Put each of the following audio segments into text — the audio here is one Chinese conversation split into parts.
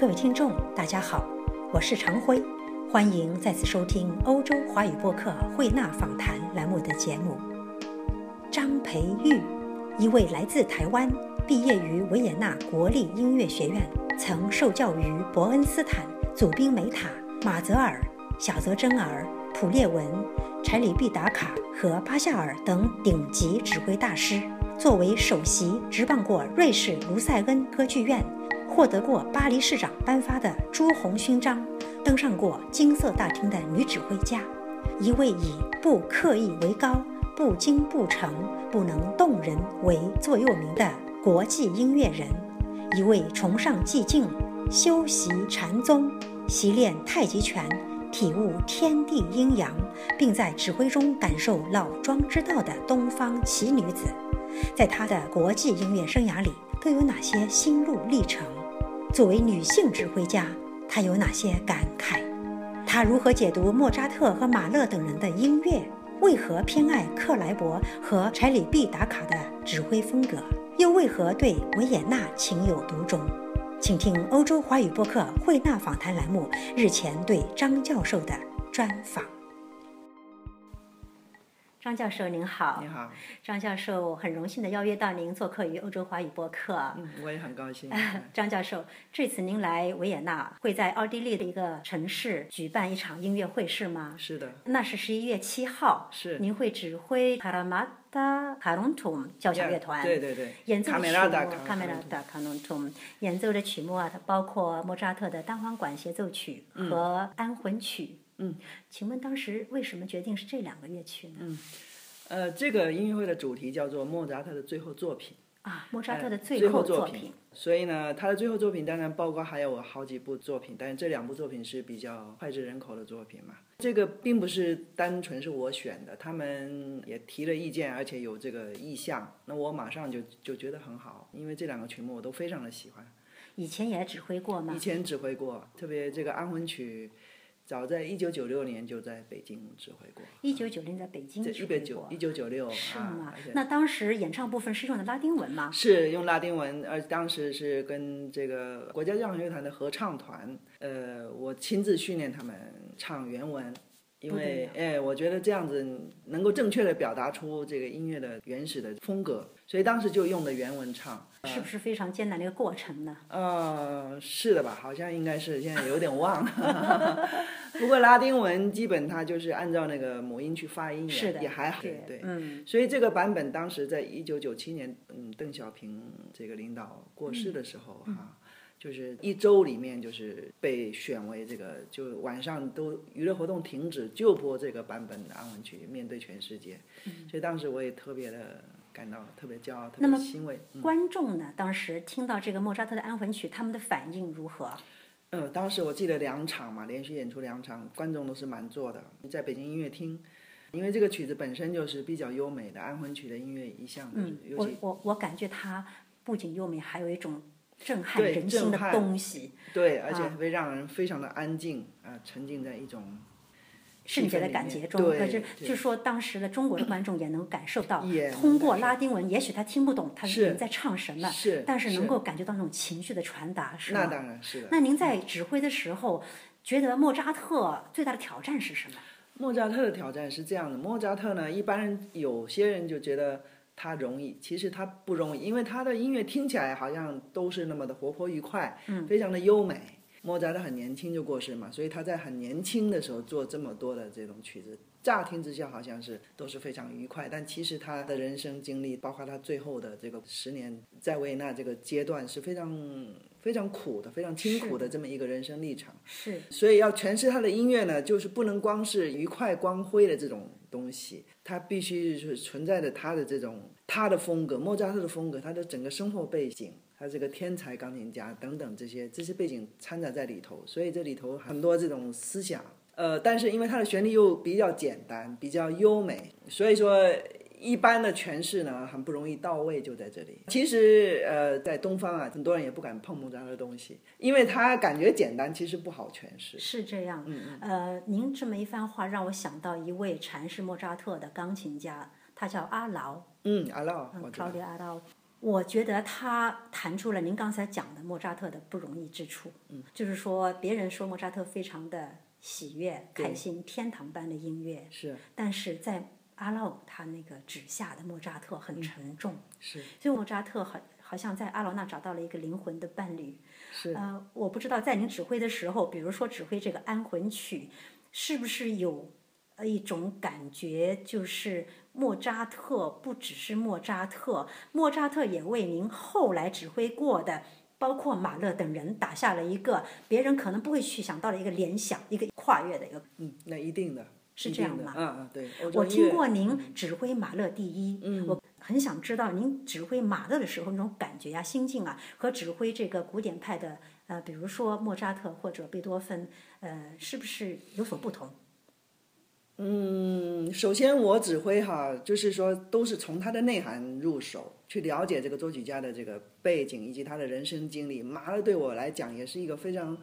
各位听众，大家好，我是常辉，欢迎再次收听欧洲华语播客慧纳访谈栏目的节目。张培玉，一位来自台湾，毕业于维也纳国立音乐学院，曾受教于伯恩斯坦、祖宾梅塔、马泽尔、小泽征尔、普列文、柴里毕达卡和巴夏尔等顶级指挥大师。作为首席，执棒过瑞士卢塞恩歌剧院。获得过巴黎市长颁发的朱红勋章，登上过金色大厅的女指挥家，一位以不刻意为高、不精不成、不能动人为座右铭的国际音乐人，一位崇尚寂静、修习禅宗、习练太极拳、体悟天地阴阳，并在指挥中感受老庄之道的东方奇女子，在她的国际音乐生涯里都有哪些心路历程？作为女性指挥家，她有哪些感慨？她如何解读莫扎特和马勒等人的音乐？为何偏爱克莱伯和柴里毕达卡的指挥风格？又为何对维也纳情有独钟？请听欧洲华语播客慧纳访谈栏目日前对张教授的专访。张教授您好，你好，张教授很荣幸的邀约到您做客于欧洲华语播客。嗯，我也很高兴。张教授，这次您来维也纳，会在奥地利的一个城市举办一场音乐会是吗？是的。那是十一月七号。是。您会指挥卡拉马达卡隆图交响乐团。对对对。演奏的曲目卡梅拉达卡隆图演奏的曲目啊，它包括莫扎特的单簧管协奏曲和安魂曲。嗯，请问当时为什么决定是这两个乐曲呢？嗯，呃，这个音乐会的主题叫做莫扎特的最后作品啊，莫扎特的最后作品。所以呢，他的最后作品当然包括还有好几部作品，但是这两部作品是比较脍炙人口的作品嘛。这个并不是单纯是我选的，他们也提了意见，而且有这个意向，那我马上就就觉得很好，因为这两个曲目我都非常的喜欢。以前也指挥过吗？以前指挥过，特别这个安魂曲。早在一九九六年就在北京指挥过。一九九零在北京指挥过。一九九六是吗？那当时演唱部分是用的拉丁文吗？是用拉丁文，而当时是跟这个国家交响乐团的合唱团，呃，我亲自训练他们唱原文。因为哎，我觉得这样子能够正确的表达出这个音乐的原始的风格，所以当时就用的原文唱。是不是非常艰难的一个过程呢？呃，是的吧？好像应该是，现在有点忘了。不过拉丁文基本它就是按照那个母音去发音也，是的，也还好。对，嗯。所以这个版本当时在一九九七年，嗯，邓小平这个领导过世的时候哈。就是一周里面，就是被选为这个，就晚上都娱乐活动停止，就播这个版本的安魂曲，面对全世界。所以当时我也特别的感到特别骄傲，特别欣慰。观众呢，当时听到这个莫扎特的安魂曲，他们的反应如何？嗯，当时我记得两场嘛，连续演出两场，观众都是满座的。在北京音乐厅，因为这个曲子本身就是比较优美的安魂曲的音乐一向。嗯，我我我感觉它不仅优美，还有一种。震撼人心的东西，对，而且会让人非常的安静啊，沉浸在一种圣洁的感觉中。可是，据说当时的中国的观众也能感受到，通过拉丁文，也许他听不懂他是在唱什么，是，但是能够感觉到那种情绪的传达，是那当然是的。那您在指挥的时候，觉得莫扎特最大的挑战是什么？莫扎特的挑战是这样的，莫扎特呢，一般人有些人就觉得。他容易，其实他不容易，因为他的音乐听起来好像都是那么的活泼愉快，嗯，非常的优美。莫扎特很年轻就过世嘛，所以他在很年轻的时候做这么多的这种曲子，乍听之下好像是都是非常愉快，但其实他的人生经历，包括他最后的这个十年在维也纳这个阶段是非常非常苦的、非常清苦的这么一个人生历程。是，所以要诠释他的音乐呢，就是不能光是愉快光辉的这种。东西，它必须是存在着他的这种他的风格，莫扎特的风格，他的整个生活背景，他是个天才钢琴家等等这些这些背景掺杂在里头，所以这里头很多这种思想，呃，但是因为它的旋律又比较简单，比较优美，所以说。一般的诠释呢，很不容易到位，就在这里。其实，呃，在东方啊，很多人也不敢碰莫扎特的东西，因为他感觉简单，其实不好诠释。是这样。嗯嗯。呃，您这么一番话，让我想到一位阐释莫扎特的钢琴家，他叫阿劳。嗯，阿劳。嗯，超级阿劳。我觉得他谈出了您刚才讲的莫扎特的不容易之处，嗯，就是说别人说莫扎特非常的喜悦、开心、天堂般的音乐，是，但是在阿劳他那个指下的莫扎特很沉重，是，所以莫扎特好好像在阿劳那找到了一个灵魂的伴侣，是，呃，我不知道在您指挥的时候，比如说指挥这个安魂曲，是不是有一种感觉，就是莫扎特不只是莫扎特，莫扎特也为您后来指挥过的，包括马勒等人打下了一个别人可能不会去想到的一个联想，一个跨越的一个。嗯，那一定的，是这样吗？嗯嗯，对。我听过您指挥马勒第一，嗯，我很想知道您指挥马勒的时候那种感觉呀、心境啊，和指挥这个古典派的呃，比如说莫扎特或者贝多芬，呃，是不是有所不同？嗯，首先我指挥哈，就是说都是从他的内涵入手，去了解这个作曲家的这个背景以及他的人生经历。马勒对我来讲也是一个非常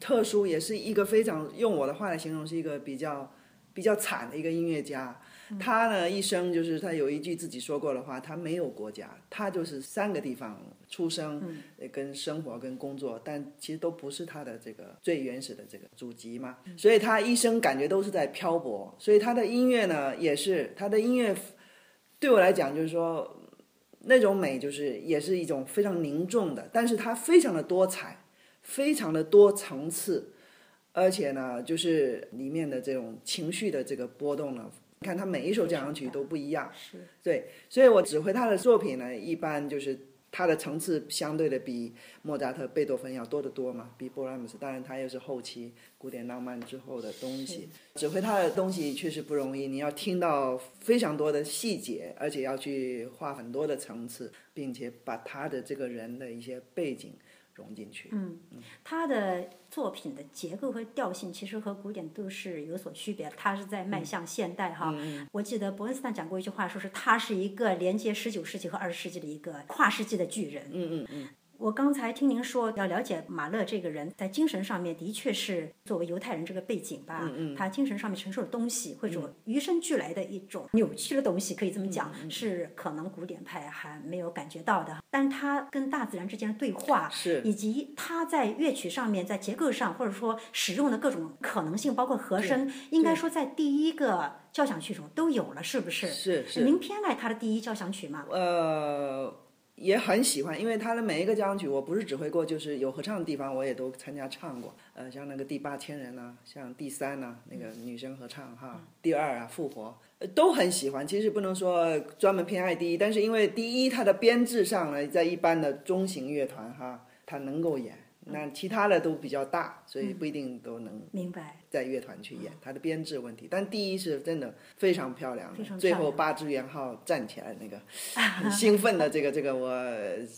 特殊，也是一个非常用我的话来形容，是一个比较比较惨的一个音乐家。他呢一生就是他有一句自己说过的话，他没有国家，他就是三个地方出生，跟生活跟工作，但其实都不是他的这个最原始的这个祖籍嘛，所以他一生感觉都是在漂泊，所以他的音乐呢也是他的音乐，对我来讲就是说那种美就是也是一种非常凝重的，但是它非常的多彩，非常的多层次，而且呢就是里面的这种情绪的这个波动呢。你看他每一首交响曲都不一样，是对，所以我指挥他的作品呢，一般就是他的层次相对的比莫扎特、贝多芬要多得多嘛，比布拉姆斯，当然他又是后期古典浪漫之后的东西。指挥他的东西确实不容易，你要听到非常多的细节，而且要去画很多的层次，并且把他的这个人的一些背景。融进去。嗯，他的作品的结构和调性其实和古典都是有所区别。他是在迈向现代哈。我记得伯恩斯坦讲过一句话，说是他是一个连接十九世纪和二十世纪的一个跨世纪的巨人。嗯嗯嗯。我刚才听您说要了解马勒这个人，在精神上面的确是作为犹太人这个背景吧，他精神上面承受的东西，或者与生俱来的一种扭曲的东西，可以这么讲，是可能古典派还没有感觉到的。但是他跟大自然之间的对话，是以及他在乐曲上面，在结构上，或者说使用的各种可能性，包括和声，应该说在第一个交响曲中都有了，是不是？是是。您偏爱他的第一交响曲吗？呃。也很喜欢，因为他的每一个交响曲，我不是指挥过，就是有合唱的地方，我也都参加唱过。呃，像那个第八千人呐，像第三呐，那个女生合唱哈，第二啊，复活，都很喜欢。其实不能说专门偏爱第一，但是因为第一它的编制上呢，在一般的中型乐团哈，它能够演。那其他的都比较大，所以不一定都能明白在乐团去演它的编制问题。但第一是真的非常漂亮，最后八支圆号站起来那个 很兴奋的这个这个我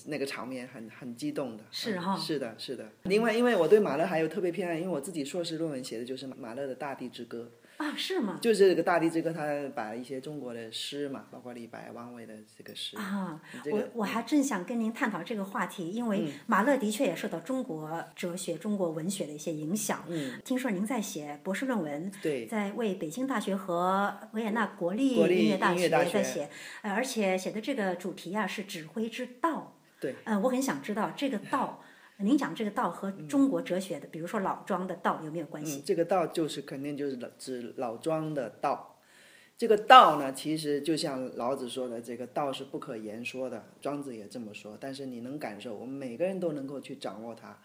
那个场面很很激动的。是哈，是的，是的。另外，因为我对马勒还有特别偏爱，因为我自己硕士论文写的就是马勒的大地之歌。啊，是吗？就是这个大地之歌，他把一些中国的诗嘛，包括李白、王维的这个诗啊，我我还正想跟您探讨这个话题，因为马勒的确也受到中国哲学、中国文学的一些影响。嗯，听说您在写博士论文，对，在为北京大学和维也纳国立音乐大学在写，呃，而且写的这个主题啊是指挥之道。对，嗯，我很想知道这个道。您讲这个道和中国哲学的，比如说老庄的道有没有关系？这个道就是肯定就是指老庄的道。这个道呢，其实就像老子说的，这个道是不可言说的，庄子也这么说。但是你能感受，我们每个人都能够去掌握它，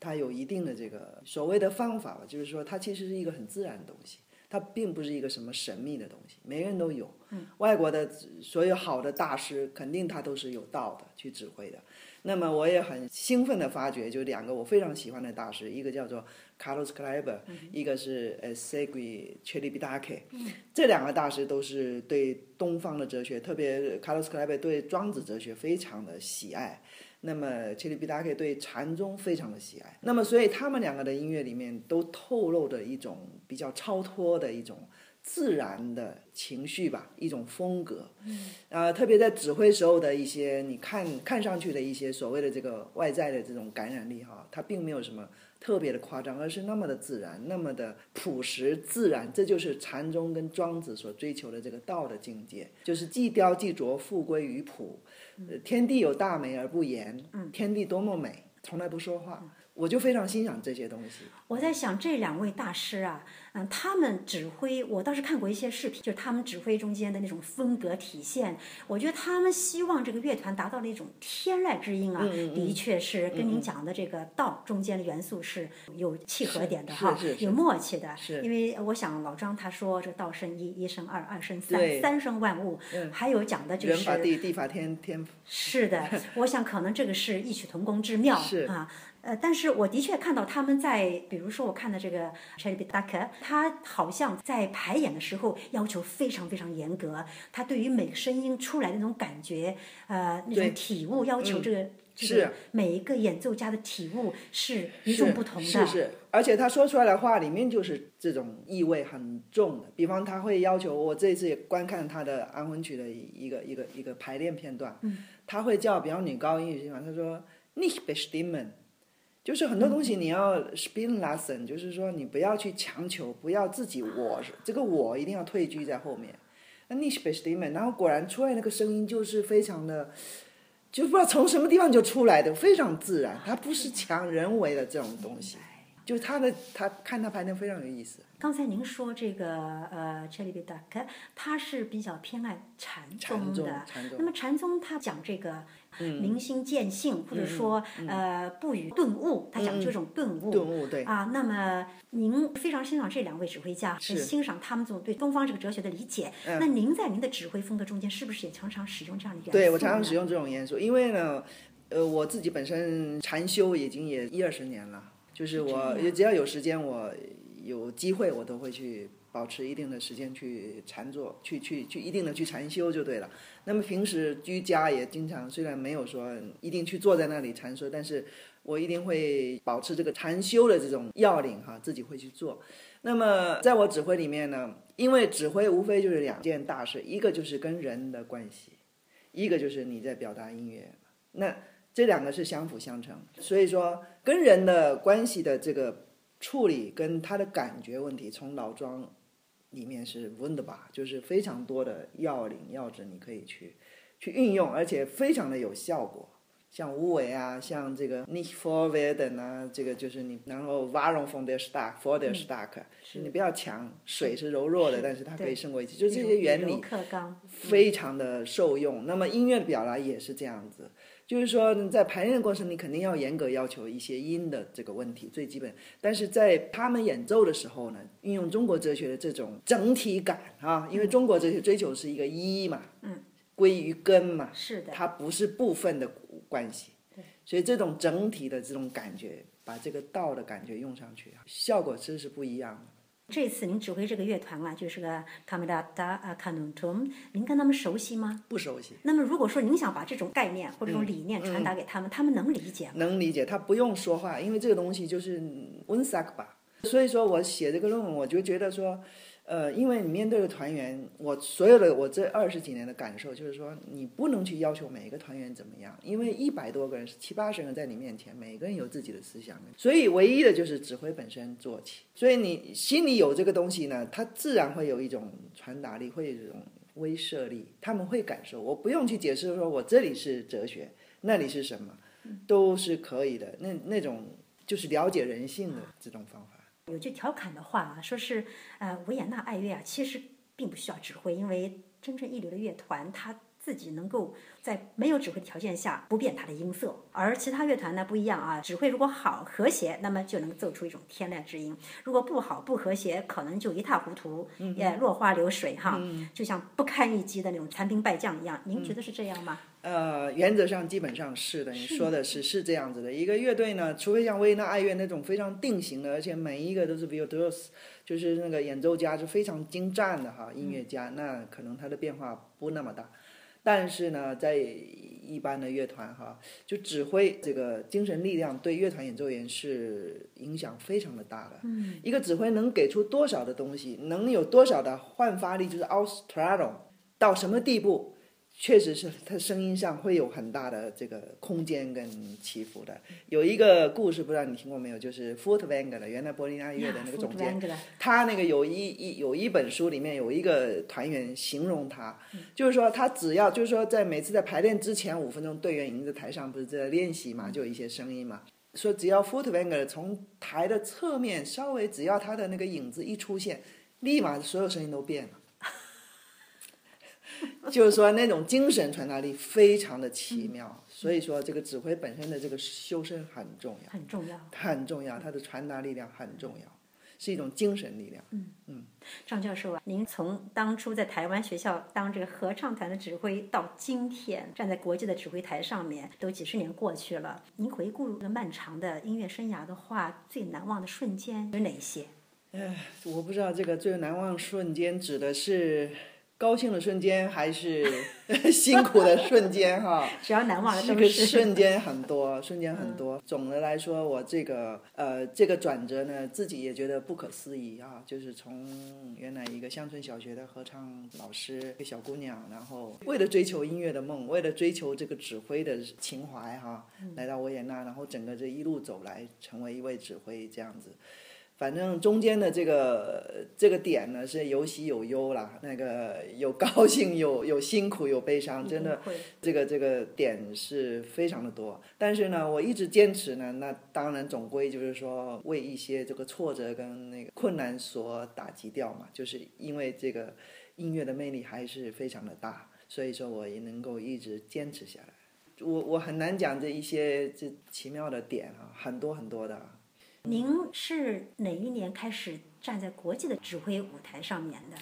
它有一定的这个所谓的方法吧，就是说它其实是一个很自然的东西，它并不是一个什么神秘的东西，每个人都有。外国的所有好的大师，肯定他都是有道的去指挥的。那么我也很兴奋的发觉，就两个我非常喜欢的大师，一个叫做 Carlos Kleiber，一个是呃 Segui Celibidache，这两个大师都是对东方的哲学，特别 Carlos Kleiber 对庄子哲学非常的喜爱，那么 Celibidache 对禅宗非常的喜爱，那么所以他们两个的音乐里面都透露着一种比较超脱的一种。自然的情绪吧，一种风格。嗯，呃，特别在指挥时候的一些，你看看上去的一些所谓的这个外在的这种感染力哈，它并没有什么特别的夸张，而是那么的自然，那么的朴实自然。这就是禅宗跟庄子所追求的这个道的境界，就是既雕既琢，复归于朴。呃，天地有大美而不言，天地多么美，从来不说话。我就非常欣赏这些东西。我在想这两位大师啊，嗯，他们指挥，我倒是看过一些视频，就是他们指挥中间的那种风格体现。我觉得他们希望这个乐团达到了一种天籁之音啊，的确是跟您讲的这个道中间的元素是有契合点的哈，有默契的。因为我想老张他说这道生一，一生二，二生三，三生万物。还有讲的就是人法地，地法天，天。是的，我想可能这个是异曲同工之妙啊。呃，但是我的确看到他们在，比如说我看的这个 Charlie Duck，他好像在排演的时候要求非常非常严格，他对于每个声音出来的那种感觉，呃，那种体悟要求这个就是每一个演奏家的体悟是与众不同的。是是，而且他说出来的话里面就是这种意味很重的。比方他会要求我这次也观看他的安魂曲的一个一个一个排练片段，他会叫比方女高音地方，他说 Nicht bestimmen。就是很多东西你要 spin lesson，就是说你不要去强求，不要自己我这个我一定要退居在后面。那 niche statement，然后果然出来那个声音就是非常的，就不知道从什么地方就出来的，非常自然，它不是强人为的这种东西。就他的他看他排练非常有意思。刚才您说这个呃 c h e l i b a k 他是比较偏爱禅宗的。那么禅宗他讲这个。明心见性，或者说呃不语顿悟，他讲这种顿悟。顿悟对。啊，那么您非常欣赏这两位指挥家，是欣赏他们这种对东方这个哲学的理解。那您在您的指挥风格中间，是不是也常常使用这样的元素？对我常常使用这种元素，因为呢，呃，我自己本身禅修已经也一二十年了，就是我只要有时间，我有机会，我都会去。保持一定的时间去禅坐，去去去一定的去禅修就对了。那么平时居家也经常，虽然没有说一定去坐在那里禅修，但是我一定会保持这个禅修的这种要领哈，自己会去做。那么在我指挥里面呢，因为指挥无非就是两件大事，一个就是跟人的关系，一个就是你在表达音乐。那这两个是相辅相成，所以说跟人的关系的这个处理跟他的感觉问题，从老庄。里面是 wunderbar，就是非常多的要领要旨，你可以去去运用，而且非常的有效果。像无为啊，像这个 nicht vorwerden 啊，这个就是你然后 warum von der stark，for der stark，你不要强，水是柔弱的，但是它可以胜过一切，就这些原理非常的受用。那么音乐的表达也是这样子。就是说，在排练过程，你肯定要严格要求一些音的这个问题，最基本。但是在他们演奏的时候呢，运用中国哲学的这种整体感啊，因为中国哲学追求是一个一嘛，嗯，归于根嘛，是的，它不是部分的关系，对，所以这种整体的这种感觉，把这个道的感觉用上去，效果其实是不一样的。这次您指挥这个乐团啊，就是个卡梅拉达啊卡努图，您跟他们熟悉吗？不熟悉。那么如果说您想把这种概念或者这种理念传达给他们，他们能理解吗？能理解，他不用说话，因为这个东西就是温萨克吧。所以说我写这个论文，我就觉得说。呃，因为你面对的团员，我所有的我这二十几年的感受就是说，你不能去要求每一个团员怎么样，因为一百多个人、七八十个人在你面前，每个人有自己的思想，所以唯一的就是指挥本身做起。所以你心里有这个东西呢，他自然会有一种传达力，会有一种威慑力，他们会感受。我不用去解释说我这里是哲学，那里是什么，都是可以的。那那种就是了解人性的这种方法。有句调侃的话啊，说是呃维也纳爱乐啊，其实并不需要指挥，因为真正一流的乐团，它自己能够在没有指挥的条件下不变它的音色，而其他乐团呢不一样啊，指挥如果好和谐，那么就能奏出一种天籁之音；如果不好不和谐，可能就一塌糊涂，也落花流水哈，就像不堪一击的那种残兵败将一样。您觉得是这样吗？呃，原则上基本上是的，你说的是是这样子的。一个乐队呢，除非像维也纳爱乐那种非常定型的，而且每一个都是 virtuos，就是那个演奏家是非常精湛的哈，音乐家，那可能他的变化不那么大。但是呢，在一般的乐团哈，就指挥这个精神力量对乐团演奏员是影响非常的大的。嗯，一个指挥能给出多少的东西，能有多少的焕发力，就是 austrato 到什么地步？确实是他声音上会有很大的这个空间跟起伏的。有一个故事，不知道你听过没有？就是 Furtwängler 的，原来柏林爱乐的那个总监，他那个有一一有一本书里面有一个团员形容他，就是说他只要就是说在每次在排练之前五分钟，队员已经在台上不是在练习嘛，就有一些声音嘛，说只要 Furtwängler 从台的侧面稍微只要他的那个影子一出现，立马所有声音都变了。就是说，那种精神传达力非常的奇妙，所以说这个指挥本身的这个修身很重要，很重要，很重要，它的传达力量很重要，是一种精神力量。嗯嗯，张教授啊，您从当初在台湾学校当这个合唱团的指挥，到今天站在国际的指挥台上面，都几十年过去了。您回顾这个漫长的音乐生涯的话，最难忘的瞬间有哪些？哎，我不知道这个最难忘瞬间指的是。高兴的瞬间还是 辛苦的瞬间哈，只要难忘的这个瞬间很多，瞬间很多。总的来说，我这个呃这个转折呢，自己也觉得不可思议啊。就是从原来一个乡村小学的合唱老师，一个小姑娘，然后为了追求音乐的梦，为了追求这个指挥的情怀哈，来到维也纳，然后整个这一路走来，成为一位指挥这样子。反正中间的这个这个点呢，是有喜有忧啦，那个有高兴，有有辛苦，有悲伤，真的，这个这个点是非常的多。但是呢，我一直坚持呢，那当然总归就是说为一些这个挫折跟那个困难所打击掉嘛，就是因为这个音乐的魅力还是非常的大，所以说我也能够一直坚持下来。我我很难讲这一些这奇妙的点啊，很多很多的。您是哪一年开始站在国际的指挥舞台上面的？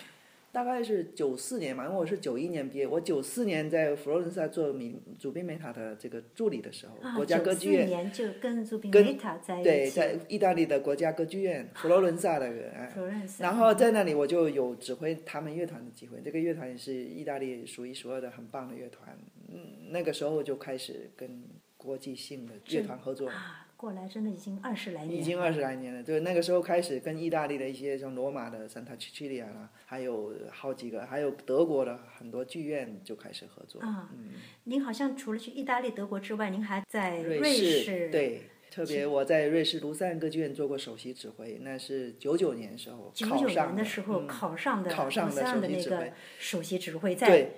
大概是九四年嘛，因为我是九一年毕业，我九四年在佛罗伦萨做米祖宾梅塔的这个助理的时候，国家歌剧院年就跟祖宾梅塔在一起，对，在意大利的国家歌剧院佛罗伦萨的，佛罗伦萨，然后在那里我就有指挥他们乐团的机会，这个乐团也是意大利数一数二的很棒的乐团，嗯，那个时候就开始跟国际性的乐团合作。过来真的已经二十来年，已经二十来年了。对那个时候开始跟意大利的一些像罗马的 Santa Cecilia 啦，还有好几个，还有德国的很多剧院就开始合作。啊，您好像除了去意大利、德国之外，您还在瑞士。对。特别我在瑞士卢塞恩歌剧院做过首席指挥，那是九九年时候考上的时候考上的考上的那个首席指挥在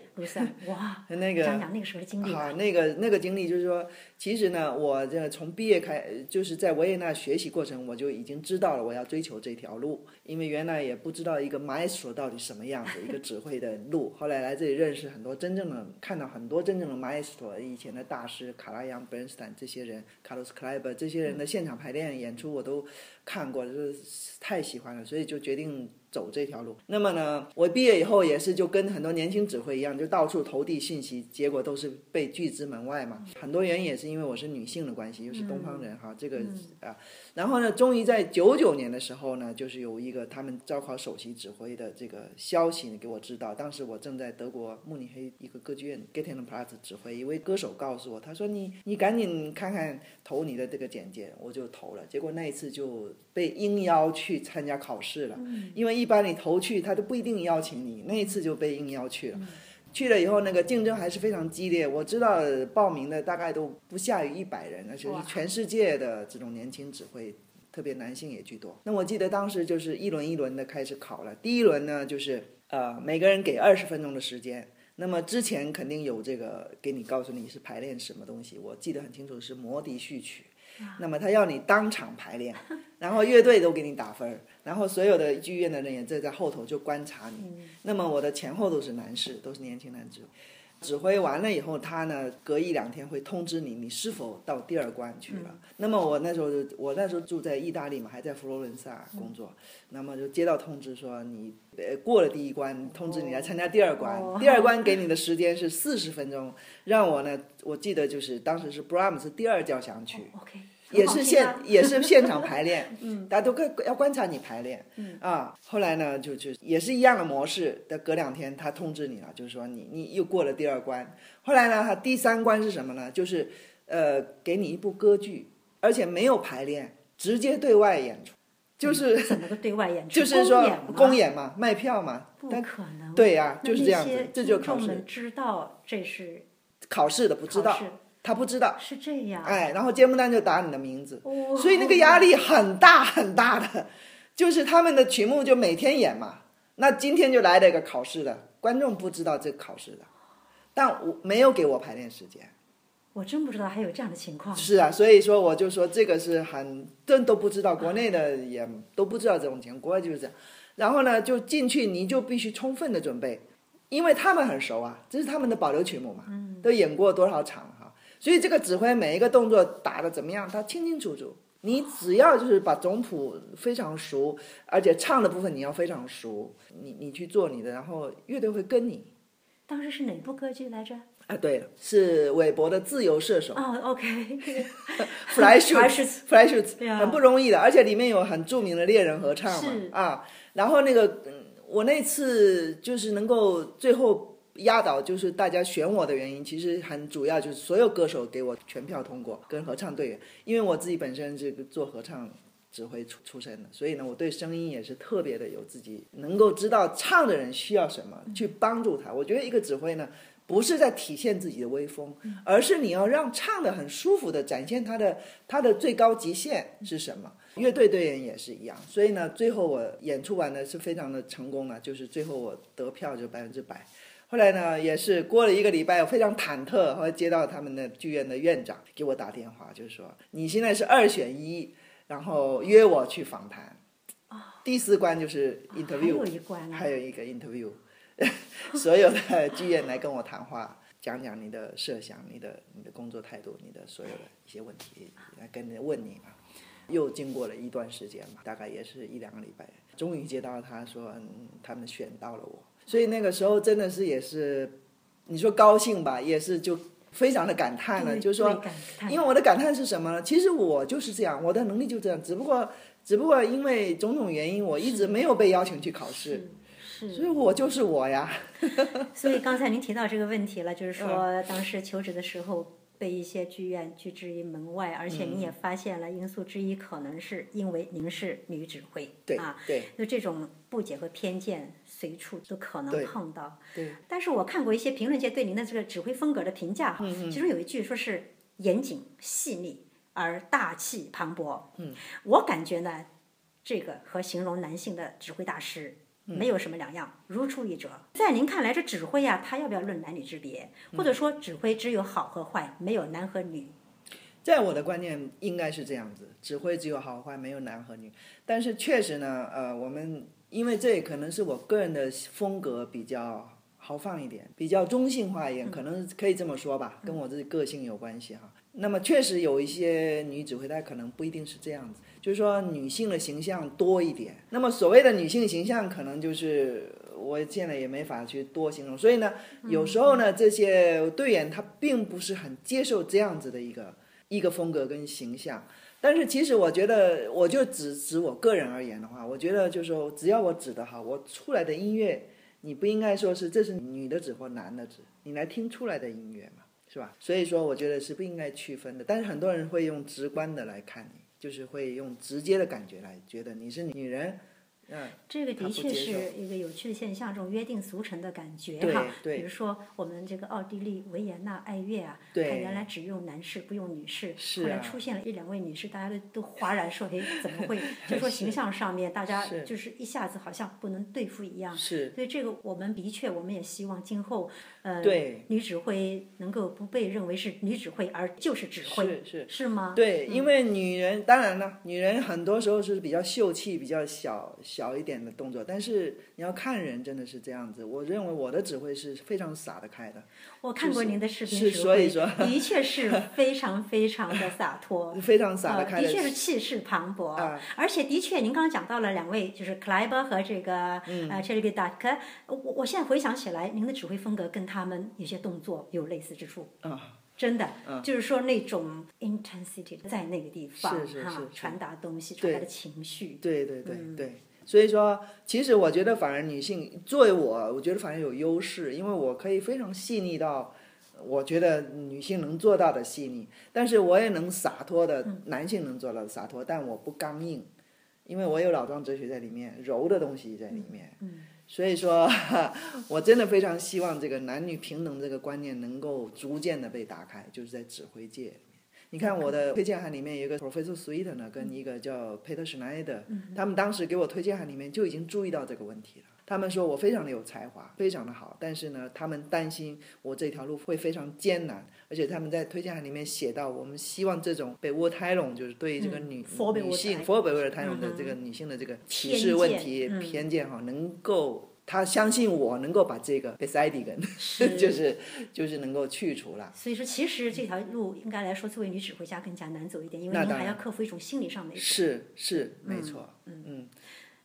哇，那个讲讲那个时候的经历好，那个那个经历就是说，其实呢，我这从毕业开，就是在维也纳学习过程，我就已经知道了我要追求这条路，因为原来也不知道一个 maestro 到底什么样子，一个指挥的路。后来来这里认识很多真正的，看到很多真正的 maestro，以前的大师卡拉扬、e t e i n 这些人，卡洛斯克莱伯这。这些人的现场排练演出我都看过，就是太喜欢了，所以就决定。走这条路，那么呢，我毕业以后也是就跟很多年轻指挥一样，就到处投递信息，结果都是被拒之门外嘛。很多原因也是因为我是女性的关系，又是东方人哈，这个啊，然后呢，终于在九九年的时候呢，就是有一个他们招考首席指挥的这个消息呢给我知道。当时我正在德国慕尼黑一个歌剧院 g e t t i n g p l a t z 指挥，一位歌手告诉我，他说你你赶紧看看投你的这个简介，我就投了。结果那一次就被应邀去参加考试了，因为一。一般你投去，他都不一定邀请你。那一次就被应邀去了，去了以后，那个竞争还是非常激烈。我知道报名的大概都不下于一百人，而且是全世界的这种年轻指挥，特别男性也居多。那我记得当时就是一轮一轮的开始考了。第一轮呢，就是呃每个人给二十分钟的时间。那么之前肯定有这个给你告诉你是排练什么东西，我记得很清楚是魔笛序曲。那么他要你当场排练，然后乐队都给你打分儿，然后所有的剧院的人也在在后头就观察你。那么我的前后都是男士，都是年轻男子。指挥完了以后，他呢隔一两天会通知你，你是否到第二关去了。那么我那时候我那时候住在意大利嘛，还在佛罗伦萨工作，那么就接到通知说你呃过了第一关，通知你来参加第二关。第二关给你的时间是四十分钟，让我呢我记得就是当时是 Brahms 第二交响曲。也是现也是现场排练，嗯，大家都可要观察你排练，嗯啊，后来呢就就也是一样的模式，的隔两天他通知你了，就是说你你又过了第二关，后来呢，他第三关是什么呢？就是呃给你一部歌剧，而且没有排练，直接对外演出，就是、怎么个对外演出？就是说公演嘛，卖票嘛，不但可能。对呀那就是这样子这就是考试知道这是考试的不知道他不知道，是这样。哎，然后节目单就打你的名字，哦所以那个压力很大很大的，就是他们的曲目就每天演嘛，那今天就来了一个考试的，观众不知道这个考试的，但我没有给我排练时间。我真不知道还有这样的情况。是啊，所以说我就说这个是很真都不知道，国内的也都不知道这种情况，国外就是这样。然后呢，就进去你就必须充分的准备，因为他们很熟啊，这是他们的保留曲目嘛，都演过多少场了哈，所以这个指挥每一个动作打的怎么样，他清清楚楚。你只要就是把总谱非常熟，而且唱的部分你要非常熟，你你去做你的，然后乐队会跟你。当时是哪部歌剧来着？啊，对了，是韦伯的《自由射手》。哦，OK，Fly Fly Shoot，Fly Shoot，对啊很不容易的，而且里面有很著名的猎人合唱是嘛，啊，然后那个，嗯我那次就是能够最后压倒，就是大家选我的原因，其实很主要就是所有歌手给我全票通过，跟合唱队员，因为我自己本身这个做合唱。指挥出出身的，所以呢，我对声音也是特别的有自己能够知道唱的人需要什么，去帮助他。我觉得一个指挥呢，不是在体现自己的威风，而是你要让唱的很舒服的展现他的他的最高极限是什么。乐队队员也是一样，所以呢，最后我演出完呢是非常的成功了，就是最后我得票就百分之百。后来呢，也是过了一个礼拜，我非常忐忑，后来接到他们的剧院的院长给我打电话，就是说你现在是二选一，然后约我去访谈。第四关就是 interview，、有一关啊还有一个 interview，所有的剧院来跟我谈话，讲讲你的设想、你的你的工作态度、你的所有的一些问题，来跟你问你嘛。又经过了一段时间嘛，大概也是一两个礼拜，终于接到他说，嗯，他们选到了我，所以那个时候真的是也是，你说高兴吧，也是就非常的感叹了，就是说因为我的感叹是什么呢？其实我就是这样，我的能力就这样，只不过只不过因为种种原因，我一直没有被邀请去考试，是所以我就是我呀。所以刚才您提到这个问题了，就是嗯说当时求职的时候被一些剧院拒之于门外，而且你也发现了因素之一可能是因为您是女指挥，对啊，对就这种不解和偏见随处都可能碰到。对，但是我看过一些评论界对您的这个指挥风格的评价哈，嗯其中有一句说是严谨细腻而大气磅礴。嗯，我感觉呢，这个和形容男性的指挥大师。没有什么两样，如出一辙。在您看来，这指挥呀、他要不要论男女之别，或者说指挥只有好和坏，没有男和女？在我的观念应该是这样子，指挥只有好坏，没有男和女。但是确实呢，呃，我们因为这也可能是我个人的风格比较豪放一点，比较中性化一点，可能可以这么说吧，跟我自己个性有关系哈。那么确实有一些女指挥，她可能不一定是这样子，就是说女性的形象多一点。那么所谓的女性形象，可能就是我现在也没法去多形容。所以呢，有时候呢，这些队员他并不是很接受这样子的一个一个风格跟形象。但是其实我觉得，我就只指我个人而言的话，我觉得就是说，只要我指的好，我出来的音乐，你不应该说是这是女的指或男的指，你来听出来的音乐嘛，是吧？所以说，我觉得是不应该区分的。但是很多人会用直观的来看你，就是会用直接的感觉来觉得你是女人，嗯，这个的确是一个有趣的现象，这种约定俗成的感觉哈。对比如说我们这个奥地利维也纳爱乐啊，它原来只用男士不用女士，是啊后来出现了一两位女士，大家都都哗然说，哎，怎么会？就说形象上面大家就是一下子好像不能对付一样。是所以这个我们的确，我们也希望今后，呃，对。女指挥能够不被认为是女指挥，而就是指挥，是是。是吗？对，因为女人当然了，女人很多时候是比较秀气、比较小小一点的动作，但是你要看人，真的是这样子。我认为我的指挥是非常洒得开的，我看过您的视频是指挥，所以说。的确是非常非常的洒脱，非常洒呃得开的。确是气势磅礴，啊。而且的确，您刚刚讲到了两位，就是克莱伯和这个、嗯。呃 c h e l i b d a k 我我现在回想起来，您的指挥风格跟他们有些动作有类似之处。啊，真的，就是说那种 intensity 在那个地方哈传达东西，传达的情绪。对对对嗯对，所以说，其实我觉得反而女性作为我，我觉得反而有优势，因为我可以非常细腻到。我觉得女性能做到的细腻，但是我也能洒脱的，嗯男性能做到的洒脱，但我不刚硬，因为我有老庄哲学在里面，柔的东西在里面。嗯所以说，我真的非常希望这个男女平等这个观念能够逐渐的被打开，就是在指挥界。你看我的推荐函里面有一个 Professor Sweet 呢，跟一个叫 Peter Schneider，、他们当时给我推荐函里面就已经注意到这个问题了。他们说我非常的有才华，非常的好，但是呢，他们担心我这条路会非常艰难，而且他们在推荐函里面写到，我们希望这种北渥胎拢，就是对这个女、女性胎佛北渥胎拢的这个女性的这个歧视问题、偏见哈，能够他相信我能够把这个 beside 是 就是就是能够去除了。所以说，其实这条路应该来说，作为女指挥家更加难走一点，因为您还要克服一种心理上的。是是，没错。嗯嗯，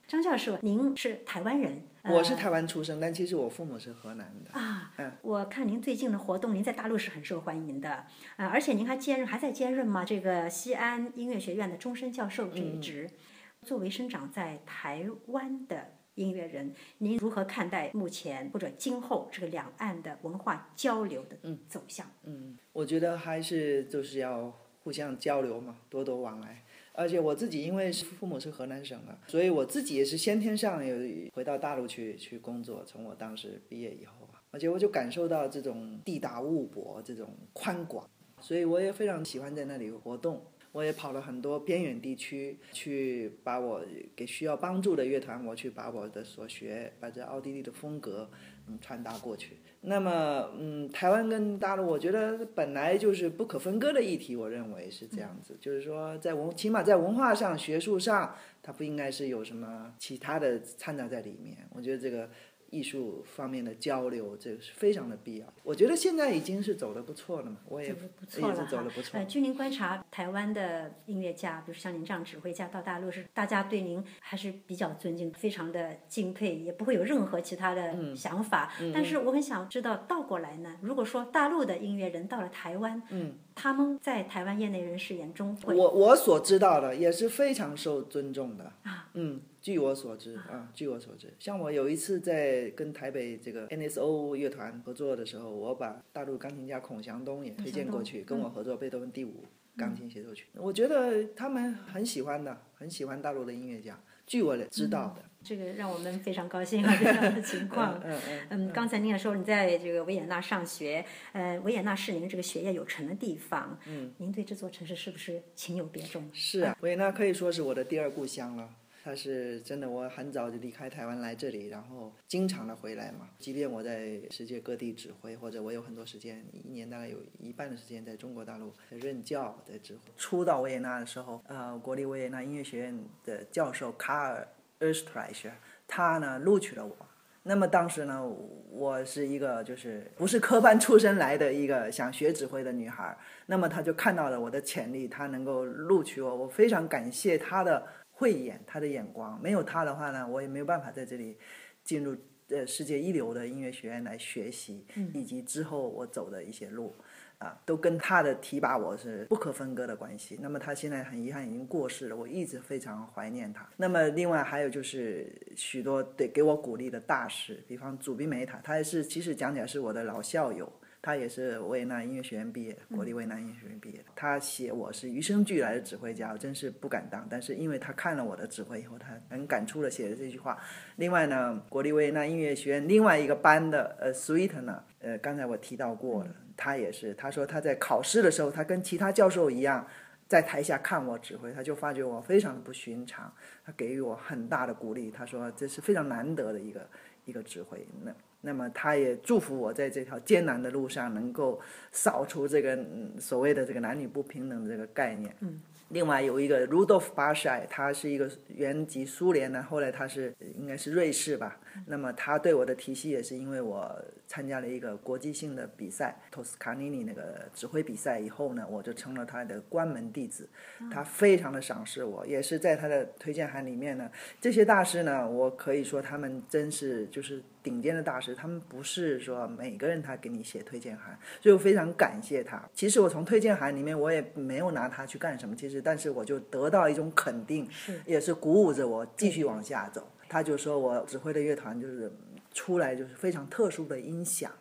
张教授，您是台湾人，呃我是台湾出生，但其实我父母是河南的。啊，嗯我看您最近的活动，您在大陆是很受欢迎的，啊，而且您还兼任还在兼任吗？这个西安音乐学院的终身教授这一职。嗯作为生长在台湾的音乐人，您如何看待目前或者今后这个两岸的文化交流的嗯走向？嗯我觉得还是就是要互相交流嘛，多多往来。而且我自己因为是父母是河南省的，所以我自己也是先天上有回到大陆去去工作。从我当时毕业以后啊，而且我就感受到这种地大物博，这种宽广，所以我也非常喜欢在那里活动。我也跑了很多边远地区，去把我给需要帮助的乐团，我去把我的所学，把这奥地利的风格，嗯，传达过去。那么，嗯，台湾跟大陆，我觉得本来就是不可分割的议题，我认为是这样子，就是说，在文，起码在文化上、学术上，它不应该是有什么其他的掺杂在里面。我觉得这个艺术方面的交流，这个是非常的必要。我觉得现在已经是走的不错了嘛，我也走得不错了也是走的不错。呃，据您观察，台湾的音乐家，比如像您这样指挥家，到大陆是大家对您还是比较尊敬，非常的敬佩，也不会有任何其他嗯的想法。但是我很想知道，倒过来呢，如果说大陆的音乐人到了台湾，嗯，他们在台湾业内人士眼中会我我所知道的也是非常受尊重的啊，嗯，据我所知啊，据我所知，像我有一次在跟台北这个 NSO 乐团合作的时候，我把大陆钢琴家孔祥东也推荐过去，跟我合作贝多芬第五钢琴协奏曲，我觉得他们很喜欢的，很喜欢大陆的音乐家，据我知道的，这个让我们非常高兴啊，这样的情况。嗯嗯。嗯，刚才您也说你在这个维也纳上学，呃，维也纳是您这个学业有成的地方。嗯，您对这座城市是不是情有别钟？是啊，维也纳可以说是我的第二故乡了。它是真的，我很早就离开台湾来这里，然后经常的回来嘛。即便我在世界各地指挥，或者我有很多时间，一年大概有一半的时间在中国大陆任教，在指挥。初到维也纳的时候，呃，国立维也纳音乐学院的教授卡尔 e r s t r e i c h 他呢录取了我。那么当时呢，我是一个就是不是科班出身来的一个想学指挥的女孩，那么他就看到了我的潜力，他能够录取我，我非常感谢他的慧眼，他的眼光。没有他的话呢，我也没有办法在这里进入呃世界一流的音乐学院来学习，以及之后我走的一些路。啊，都跟他的提拔我是不可分割的关系。那么他现在很遗憾已经过世了，我一直非常怀念他。那么另外还有就是许多对给我鼓励的大师，比方祖宾梅塔，他也是其实讲起来是我的老校友。他也是维也纳音乐学院毕业，国立维也纳音乐学院毕业的。他写我是与生俱来的指挥家，我真是不敢当。但是因为他看了我的指挥以后，他很感触的写了这句话。另外呢，国立维也纳音乐学院另外一个班的呃 Sweet 呢，呃刚才我提到过了，他也是，他说他在考试的时候，他跟其他教授一样。在台下看我指挥，他就发觉我非常的不寻常，他给予我很大的鼓励。他说这是非常难得的一个一个指挥。那那么他也祝福我在这条艰难的路上能够扫除这个、嗯、所谓的这个男女不平等的这个概念。嗯。另外有一个 Rudolf b a s h a i 他是一个原籍苏联的，后来他是应该是瑞士吧。那么他对我的提携也是因为我参加了一个国际性的比赛，托斯卡尼尼那个指挥比赛以后呢，我就成了他的关门弟子。他非常的赏识我，也是在他的推荐函里面呢。这些大师呢，我可以说他们真是就是顶尖的大师，他们不是说每个人他给你写推荐函，所以我非常感谢他。其实我从推荐函里面我也没有拿他去干什么，其实但是我就得到一种肯定，也是鼓舞着我继续往下走。他就说我指挥的乐团就是出来就是非常特殊的音响，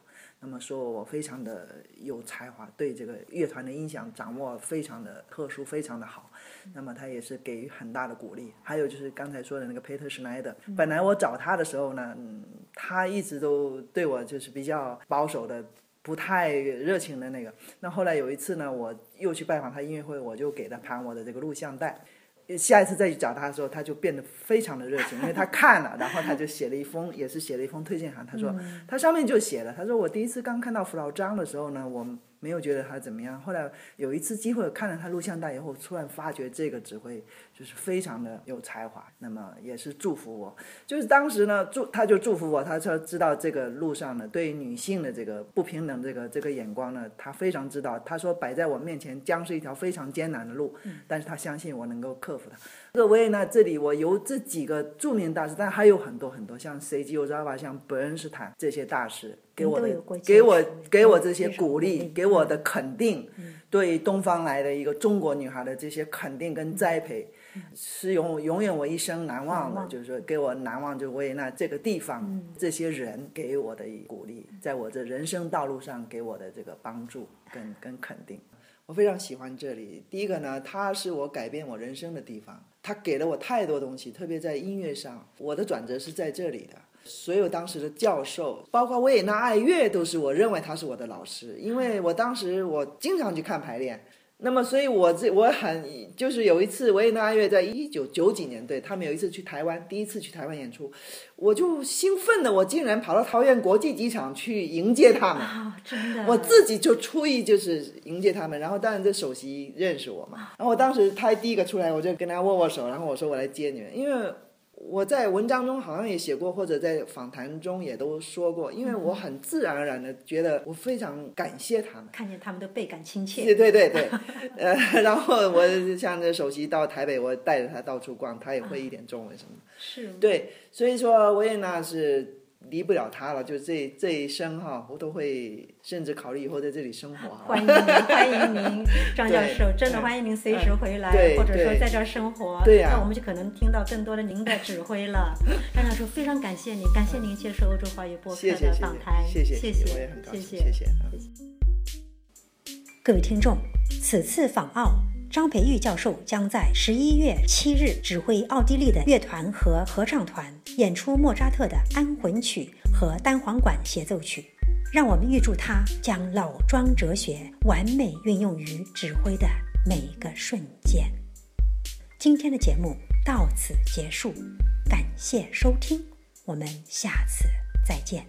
那么说我非常的有才华，对这个乐团的音响掌握非常的特殊，非常的好。那么他也是给予很大的鼓励。还有就是刚才说的那个佩特施奈德，本来我找他的时候呢，嗯，他一直都对我就是比较保守的，不太热情的那个。那后来有一次呢，我又去拜访他音乐会，我就给他盘我的这个录像带。下一次再去找他的时候，他就变得非常的热情，因为他看了，然后他就写了一封，也是写了一封推荐函。他说，他上面就写了，他说我第一次刚看到扶老张的时候呢，我。没有觉得他怎么样。后来有一次机会看了他录像带以后，突然发觉这个指挥就是非常的有才华。那么也是祝福我，就是当时呢祝他就祝福我，他说知道这个路上呢对于女性的这个不平等这个这个眼光呢，他非常知道。他说摆在我面前将是一条非常艰难的路，但是他相信我能够克服它。各位呢，这里我由这几个著名大师，但还有很多很多，像 C.G. Ozawa，像伯恩斯坦这些大师。给我的，给我给我这些鼓励，给我的肯定，对东方来的一个中国女孩的这些肯定跟栽培，是永永远我一生难忘的。就是说，给我难忘，就维也纳这个地方，这些人给我的鼓励，在我这人生道路上给我的这个帮助跟跟肯定，我非常喜欢这里。第一个呢，它是我改变我人生的地方，它给了我太多东西，特别在音乐上，我的转折是在这里的。所有当时的教授，包括维也纳爱乐，都是我认为他是我的老师，因为我当时我经常去看排练。那么，所以我这我很就是有一次维也纳爱乐在一九九几年，对他们有一次去台湾，第一次去台湾演出，我就兴奋的我竟然跑到桃园国际机场去迎接他们，真的，我自己就出意就是迎接他们，然后当然这首席认识我嘛，然后我当时他第一个出来，我就跟他握握手，然后我说我来接你们，因为。我在文章中好像也写过，或者在访谈中也都说过，因为我很自然而然的觉得我非常感谢他们，看见他们都倍感亲切。对对对对，呃，然后我像这首席到台北，我带着他到处逛，他也会一点中文什么的。是。对，所以说维也纳是。离不了他了，就这这一生哈，我都会甚至考虑以后在这里生活。欢迎您，欢迎您，张教授，真的欢迎您随时回来，或者说在这儿生活。对呀，那我们就可能听到更多的您的指挥了。张教授，非常感谢您，感谢您接受欧洲华语播客的访谈，谢谢，谢谢，我也很高兴，谢谢，谢谢。各位听众，此次访澳。张培玉教授将在十一月七日指挥奥地利的乐团和合唱团演出莫扎特的安魂曲和单簧管协奏曲。让我们预祝他将老庄哲学完美运用于指挥的每个瞬间。今天的节目到此结束，感谢收听，我们下次再见。